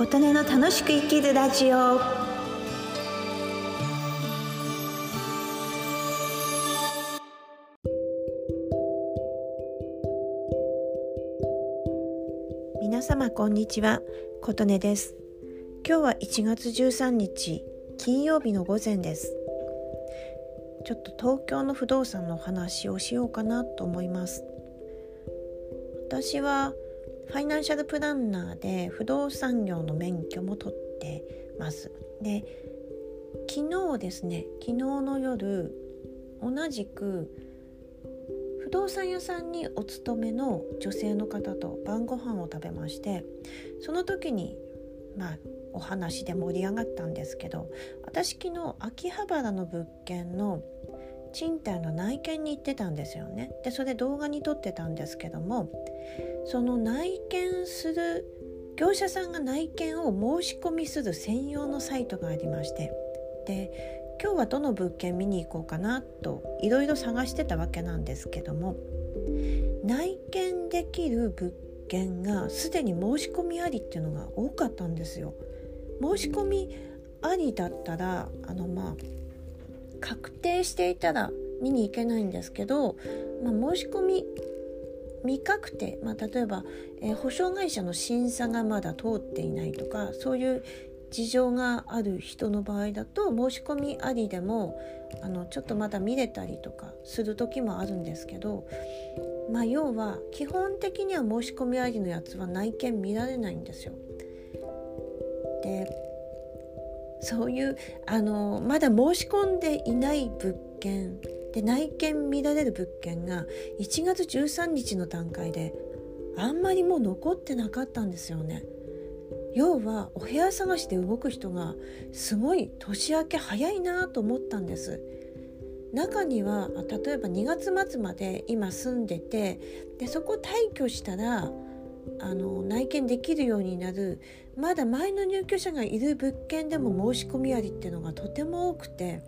琴音の楽しく生きるラジオ。皆様こんにちは。琴音です。今日は1月13日金曜日の午前です。ちょっと東京の不動産の話をしようかなと思います。私はファイナンシャルプランナーで不動産業の免許も取ってます。で昨日ですね昨日の夜同じく不動産屋さんにお勤めの女性の方と晩ご飯を食べましてその時にまあお話で盛り上がったんですけど私昨日秋葉原の物件の賃貸の内見に行ってたんですよねでそれ動画に撮ってたんですけどもその内見する業者さんが内見を申し込みする専用のサイトがありましてで今日はどの物件見に行こうかなといろいろ探してたわけなんですけども内見できる物件がすでに申し込みありっていうのが多かったんですよ。申し込みありだったらあのまあ確定していたら見に行けないんですけど、まあ、申し込み未確定、まあ、例えば、えー、保証会社の審査がまだ通っていないとかそういう事情がある人の場合だと申し込みありでもあのちょっとまだ見れたりとかする時もあるんですけど、まあ、要は基本的には申し込みありのやつは内見見られないんですよ。でそういうあのまだ申し込んでいない物件で内見見られる物件が1月13日の段階であんまりもう残ってなかったんですよね。要はお部屋探しで動く人がすごい年明け早いなと思ったんです。中には例えば2月末まで今住んでてでそこ退去したらあの内見できるようになるまだ前の入居者がいる物件でも申し込みありっていうのがとても多くて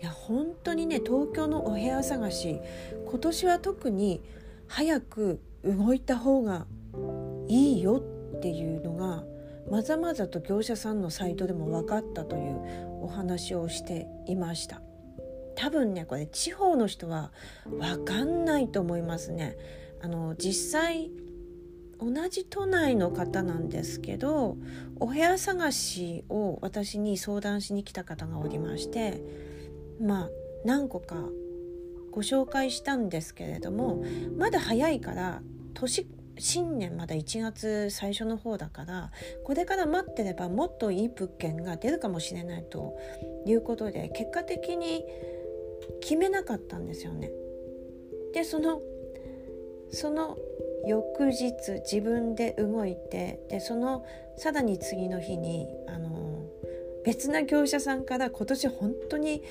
いや本当にね東京のお部屋探し今年は特に早く動いた方がいいよっていうのがまざまざと業者さんのサイトでも分かったというお話をしていました。多分ねこれ地方の人は分かんないと思いますね。あの実際同じ都内の方なんですけどお部屋探しを私に相談しに来た方がおりましてまあ何個かご紹介したんですけれどもまだ早いから年新年まだ1月最初の方だからこれから待ってればもっといい物件が出るかもしれないということで結果的に決めなかったんですよね。でそのその翌日自分で動いてでそのさらに次の日にあの別な業者さんから今年本当に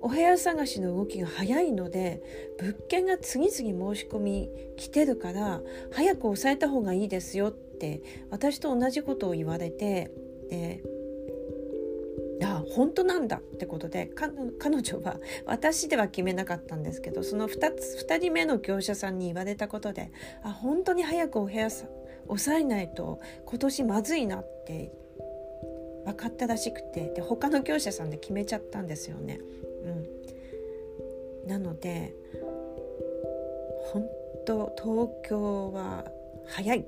お部屋探しの動きが早いので物件が次々申し込み来てるから早く抑えた方がいいですよって私と同じことを言われてで本当なんだってことで彼女は私では決めなかったんですけどその 2, つ2人目の業者さんに言われたことであ本当に早くお部屋さ抑えないと今年まずいなって分かったらしくてで他の業者さんで決めちゃったんですよね。うん、なので本当東京は早い。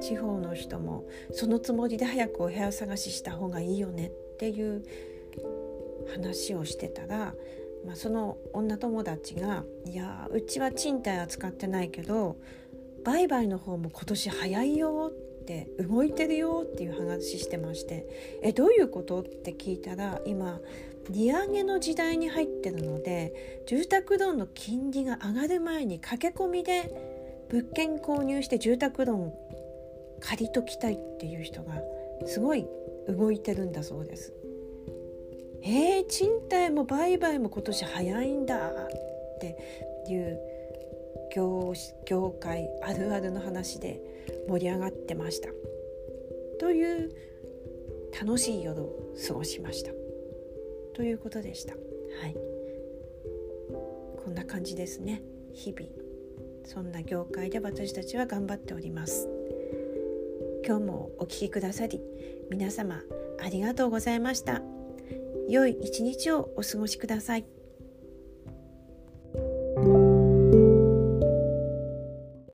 地方の人もそのつもりで早くお部屋探しした方がいいよね。っていう話をしてたら、まあ、その女友達が「いやうちは賃貸は使ってないけど売買の方も今年早いよ」って動いてるよっていう話してまして「えどういうこと?」って聞いたら今利上げの時代に入ってるので住宅ローンの金利が上がる前に駆け込みで物件購入して住宅ローン借りときたいっていう人がすごい動いてるんだそうです。えー、賃貸も売買も今年早いんだっていう業業界あるあるの話で盛り上がってました。という楽しい夜を過ごしました。ということでした。はい。こんな感じですね。日々。そんな業界で私たちは頑張っております。今日もお聴きくださり皆様ありがとうございました良い一日をお過ごしください。